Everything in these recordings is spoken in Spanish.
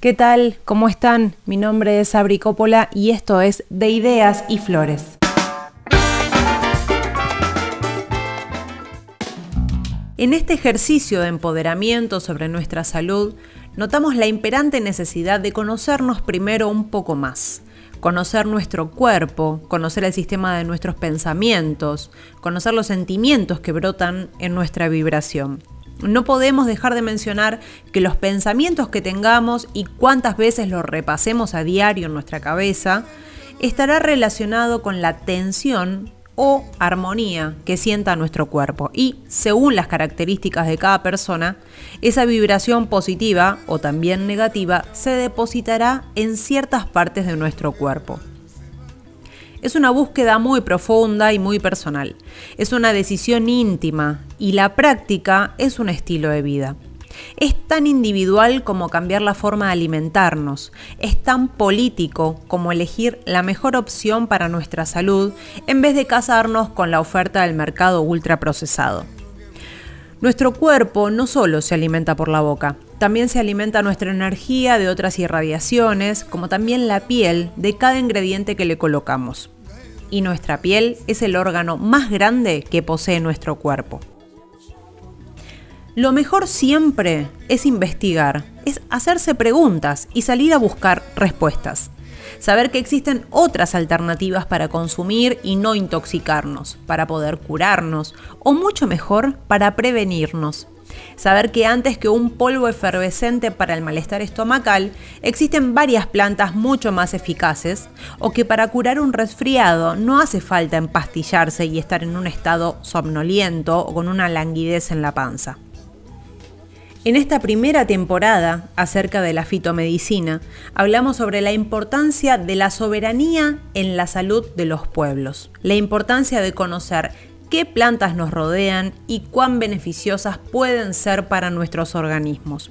¿Qué tal? ¿Cómo están? Mi nombre es Abri Coppola y esto es De Ideas y Flores. En este ejercicio de empoderamiento sobre nuestra salud, notamos la imperante necesidad de conocernos primero un poco más, conocer nuestro cuerpo, conocer el sistema de nuestros pensamientos, conocer los sentimientos que brotan en nuestra vibración. No podemos dejar de mencionar que los pensamientos que tengamos y cuántas veces los repasemos a diario en nuestra cabeza estará relacionado con la tensión o armonía que sienta nuestro cuerpo y, según las características de cada persona, esa vibración positiva o también negativa se depositará en ciertas partes de nuestro cuerpo. Es una búsqueda muy profunda y muy personal. Es una decisión íntima y la práctica es un estilo de vida. Es tan individual como cambiar la forma de alimentarnos. Es tan político como elegir la mejor opción para nuestra salud en vez de casarnos con la oferta del mercado ultraprocesado. Nuestro cuerpo no solo se alimenta por la boca, también se alimenta nuestra energía de otras irradiaciones, como también la piel de cada ingrediente que le colocamos. Y nuestra piel es el órgano más grande que posee nuestro cuerpo. Lo mejor siempre es investigar, es hacerse preguntas y salir a buscar respuestas. Saber que existen otras alternativas para consumir y no intoxicarnos, para poder curarnos o mucho mejor para prevenirnos. Saber que antes que un polvo efervescente para el malestar estomacal, existen varias plantas mucho más eficaces, o que para curar un resfriado no hace falta empastillarse y estar en un estado somnoliento o con una languidez en la panza. En esta primera temporada acerca de la fitomedicina, hablamos sobre la importancia de la soberanía en la salud de los pueblos, la importancia de conocer qué plantas nos rodean y cuán beneficiosas pueden ser para nuestros organismos.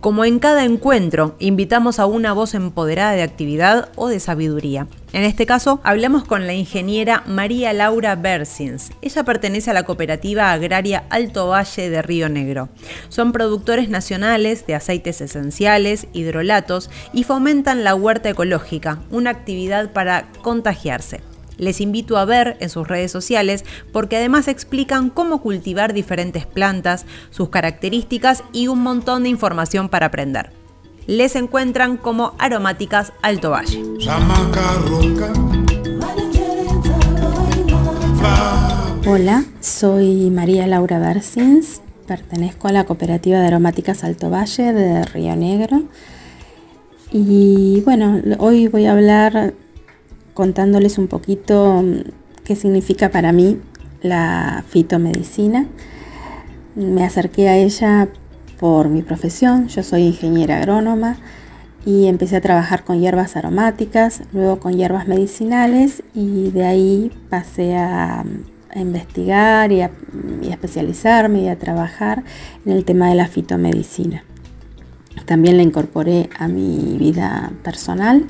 Como en cada encuentro, invitamos a una voz empoderada de actividad o de sabiduría. En este caso, hablamos con la ingeniera María Laura Bersins. Ella pertenece a la cooperativa agraria Alto Valle de Río Negro. Son productores nacionales de aceites esenciales, hidrolatos y fomentan la huerta ecológica, una actividad para contagiarse. Les invito a ver en sus redes sociales porque además explican cómo cultivar diferentes plantas, sus características y un montón de información para aprender. Les encuentran como aromáticas Alto Valle. Hola, soy María Laura Bersins, pertenezco a la cooperativa de aromáticas Alto Valle de Río Negro. Y bueno, hoy voy a hablar contándoles un poquito mm, qué significa para mí la fitomedicina. Me acerqué a ella por mi profesión, yo soy ingeniera agrónoma y empecé a trabajar con hierbas aromáticas, luego con hierbas medicinales y de ahí pasé a, investigar y a, y a especializarme y a trabajar en el tema de la fitomedicina. También la incorporé a mi vida personal,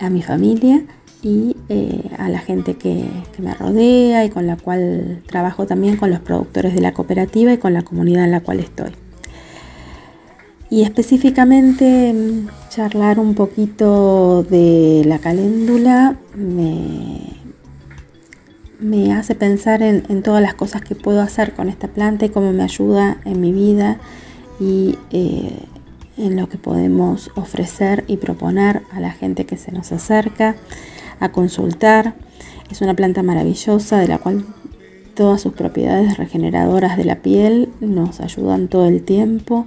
a mi familia y eh, a la gente que, me rodea y con la cual trabajo también con los productores de la cooperativa y con la comunidad en la cual estoy. Y específicamente mm, charlar un poquito de la caléndula me, me hace pensar en, todas las cosas que puedo hacer con esta planta y cómo me ayuda en mi vida y eh, en lo que podemos ofrecer y proponer a la gente que se nos acerca a consultar. Es una planta maravillosa de la cual todas sus propiedades regeneradoras de la piel nos ayudan todo el tiempo,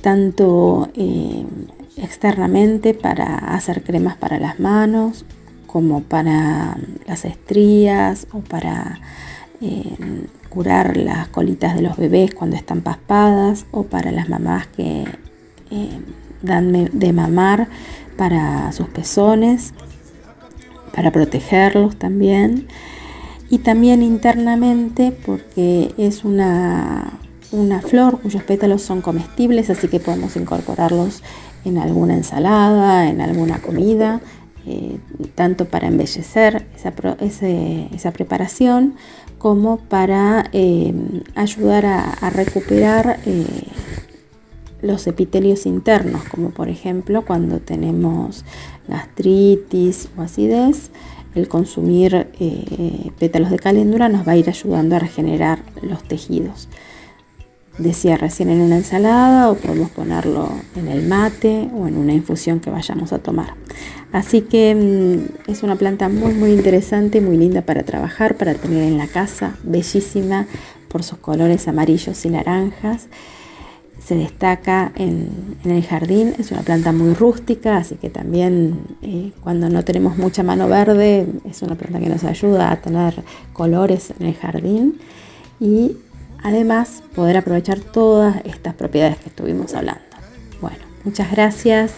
tanto eh, externamente para hacer cremas para las manos, como para las estrías o para eh, curar las colitas de los bebés cuando están paspadas o para las mamás que eh, dan de mamar para sus pezones para protegerlos también. Y también internamente porque es una, una flor cuyos pétalos son comestibles, así que podemos incorporarlos en alguna ensalada, en alguna comida, eh, tanto para embellecer esa, esa preparación como para eh, ayudar a, recuperar eh, los epitelios internos, como por ejemplo cuando tenemos gastritis o acidez, el consumir eh, pétalos de caléndula nos va a ir ayudando a regenerar los tejidos. Decía recién en una ensalada o podemos ponerlo en el mate o en una infusión que vayamos a tomar. Así que mm, es una planta muy muy interesante, muy linda para trabajar, para tener en la casa, bellísima por sus colores amarillos y naranjas se destaca en, el jardín, es una planta muy rústica, así que también eh, cuando no tenemos mucha mano verde es una planta que nos ayuda a tener colores en el jardín y además poder aprovechar todas estas propiedades que estuvimos hablando. Bueno, muchas gracias,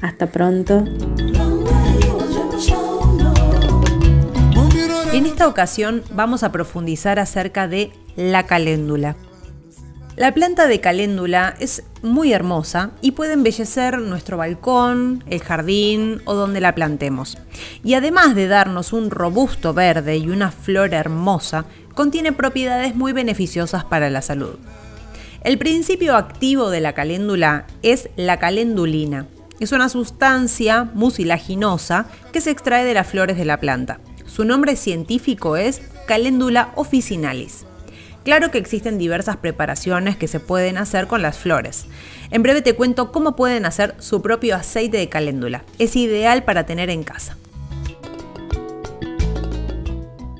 hasta pronto. En esta ocasión vamos a profundizar acerca de la caléndula. La planta de caléndula es muy hermosa y puede embellecer nuestro balcón, el jardín o donde la plantemos. Y además de darnos un robusto verde y una flor hermosa, contiene propiedades muy beneficiosas para la salud. El principio activo de la caléndula es la calendulina. Es una sustancia mucilaginosa que se extrae de las flores de la planta. Su nombre científico es Calendula officinalis. Claro que existen diversas preparaciones que se pueden hacer con las flores. En breve te cuento cómo pueden hacer su propio aceite de caléndula. Es ideal para tener en casa.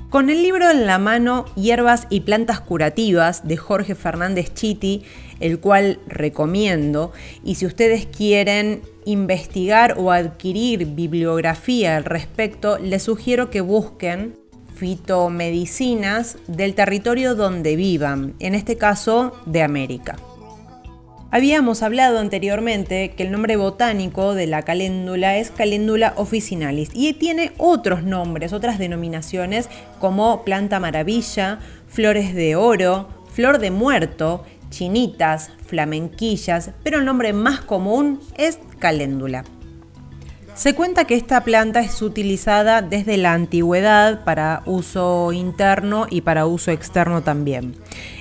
Con el libro en la mano, Hierbas y Plantas Curativas de Jorge Fernández Chiti, el cual recomiendo, y si ustedes quieren investigar o adquirir bibliografía al respecto, les sugiero que busquen fitomedicinas del territorio donde vivan, en este caso de América. Habíamos hablado anteriormente que el nombre botánico de la caléndula es Caléndula officinalis y tiene otros nombres, otras denominaciones como planta maravilla, flores de oro, flor de muerto, chinitas, flamenquillas, pero el nombre más común es caléndula. Se cuenta que esta planta es utilizada desde la antigüedad para uso interno y para uso externo también.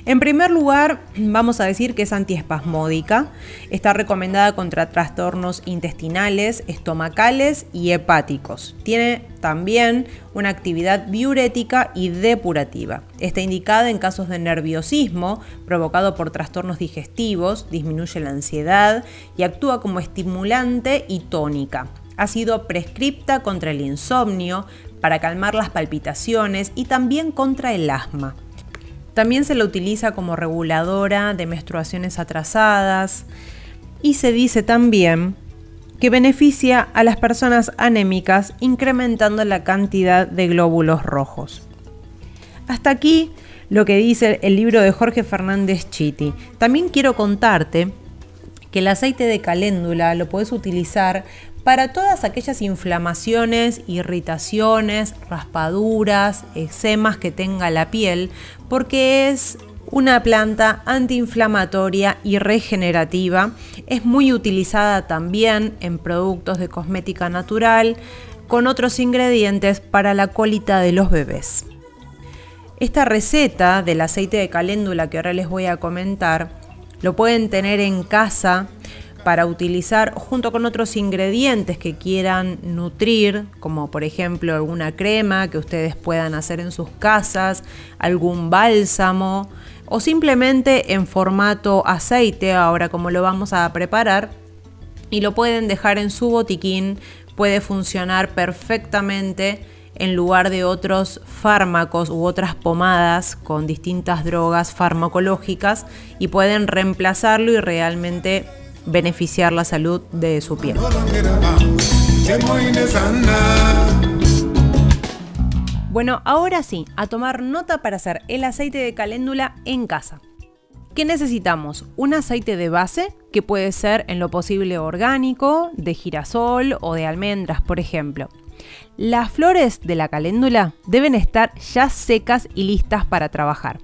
En primer lugar, vamos a decir que es antiespasmódica. Está recomendada contra trastornos intestinales, estomacales y hepáticos. Tiene también una actividad diurética y depurativa. Está indicada en casos de nerviosismo provocado por trastornos digestivos, disminuye la ansiedad y actúa como estimulante y tónica. Ha sido prescripta contra el insomnio, para calmar las palpitaciones y también contra el asma. También se la utiliza como reguladora de menstruaciones atrasadas y se dice también que beneficia a las personas anémicas incrementando la cantidad de glóbulos rojos. Hasta aquí lo que dice el libro de Jorge Fernández Chiti. También quiero contarte que el aceite de caléndula lo puedes utilizar para todas aquellas inflamaciones, irritaciones, raspaduras, eczemas que tenga la piel, porque es una planta antiinflamatoria y regenerativa. Es muy utilizada también en productos de cosmética natural con otros ingredientes para la colita de los bebés. Esta receta del aceite de caléndula que ahora les voy a comentar lo pueden tener en casa para utilizar junto con otros ingredientes que quieran nutrir, como por ejemplo alguna crema que ustedes puedan hacer en sus casas, algún bálsamo o simplemente en formato aceite, ahora como lo vamos a preparar, y lo pueden dejar en su botiquín, puede funcionar perfectamente en lugar de otros fármacos u otras pomadas con distintas drogas farmacológicas y pueden reemplazarlo y realmente beneficiar la salud de su piel. Bueno, ahora sí, a tomar nota para hacer el aceite de caléndula en casa. ¿Qué necesitamos? Un aceite de base, que puede ser en lo posible orgánico, de girasol o de almendras, por ejemplo. Las flores de la caléndula deben estar ya secas y listas para trabajar.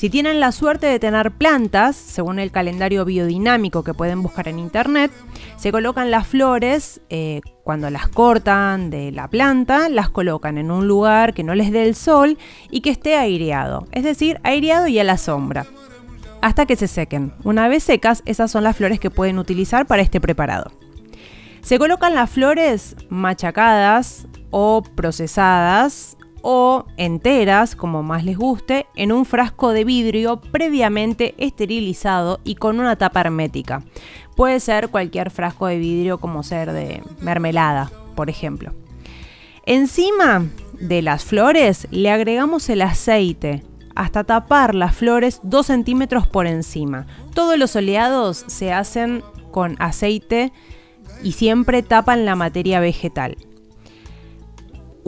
Si tienen la suerte de tener plantas, según el calendario biodinámico que pueden buscar en internet, se colocan las flores, eh, cuando las cortan de la planta, las colocan en un lugar que no les dé el sol y que esté aireado, es decir, aireado y a la sombra. hasta que se sequen. Una vez secas, esas son las flores que pueden utilizar para este preparado. Se colocan las flores machacadas o procesadas o enteras, como más les guste, en un frasco de vidrio previamente esterilizado y con una tapa hermética. Puede ser cualquier frasco de vidrio como ser de mermelada, por ejemplo. Encima de las flores le agregamos el aceite hasta tapar las flores 2 centímetros por encima. Todos los oleados se hacen con aceite y siempre tapan la materia vegetal.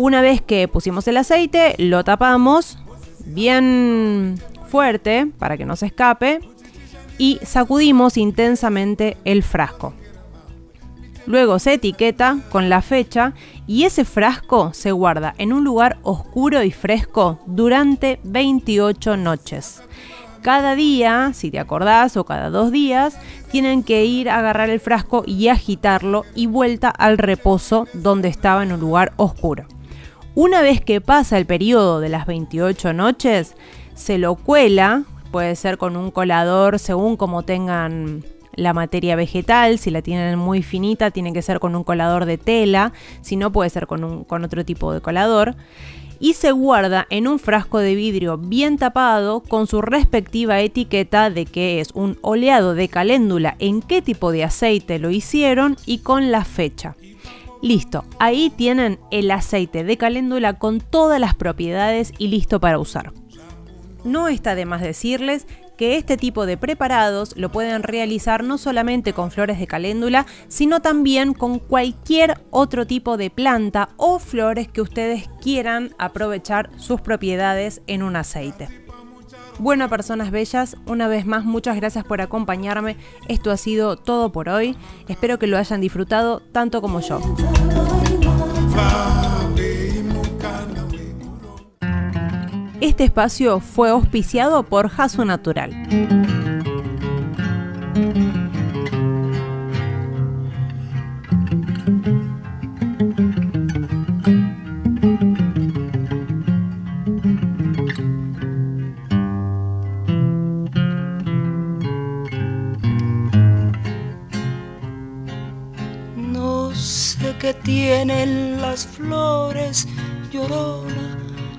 Una vez que pusimos el aceite, lo tapamos bien fuerte para que no se escape y sacudimos intensamente el frasco. Luego se etiqueta con la fecha y ese frasco se guarda en un lugar oscuro y fresco durante 28 noches. Cada día, si te acordás, o cada dos días, tienen que ir a agarrar el frasco y agitarlo y vuelta al reposo donde estaba en un lugar oscuro. Una vez que pasa el periodo de las 28 noches, se lo cuela, puede ser con un colador según como tengan la materia vegetal, si la tienen muy finita tiene que ser con un colador de tela, si no puede ser con, otro tipo de colador. Y se guarda en un frasco de vidrio bien tapado con su respectiva etiqueta de que es un oleado de caléndula, en qué tipo de aceite lo hicieron y con la fecha. Listo, ahí tienen el aceite de caléndula con todas las propiedades y listo para usar. No está de más decirles que este tipo de preparados lo pueden realizar no solamente con flores de caléndula, sino también con cualquier otro tipo de planta o flores que ustedes quieran aprovechar sus propiedades en un aceite. Bueno, personas bellas, una vez más muchas gracias por acompañarme. Esto ha sido todo por hoy. Espero que lo hayan disfrutado tanto como yo. Este espacio fue auspiciado por Jaso Natural.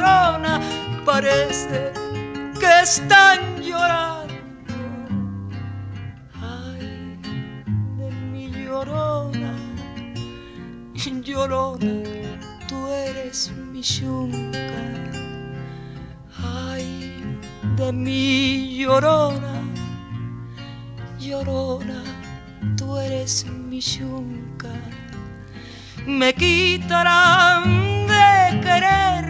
llorona, parece que están llorando. Ay, de mi llorona, llorona, tú eres mi yunca. Ay, de mi llorona, llorona, tú eres mi yunca. Me quitarán de querer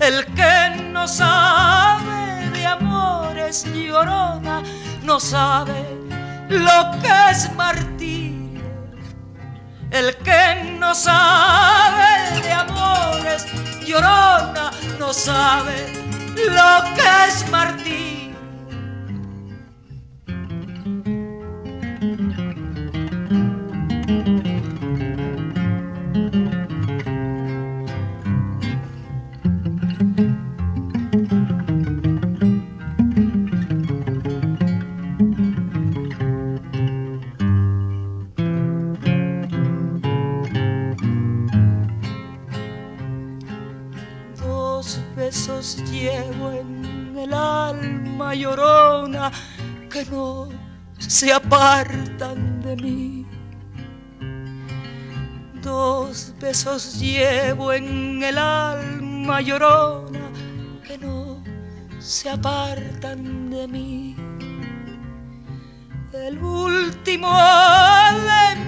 El que no sabe de amores llorona, no sabe lo que es martirio. El que no sabe de amores llorona, no sabe lo que es martirio. Llevo en el alma llorona que no se apartan de mí. Dos besos llevo en el alma llorona que no se apartan de mí. El último de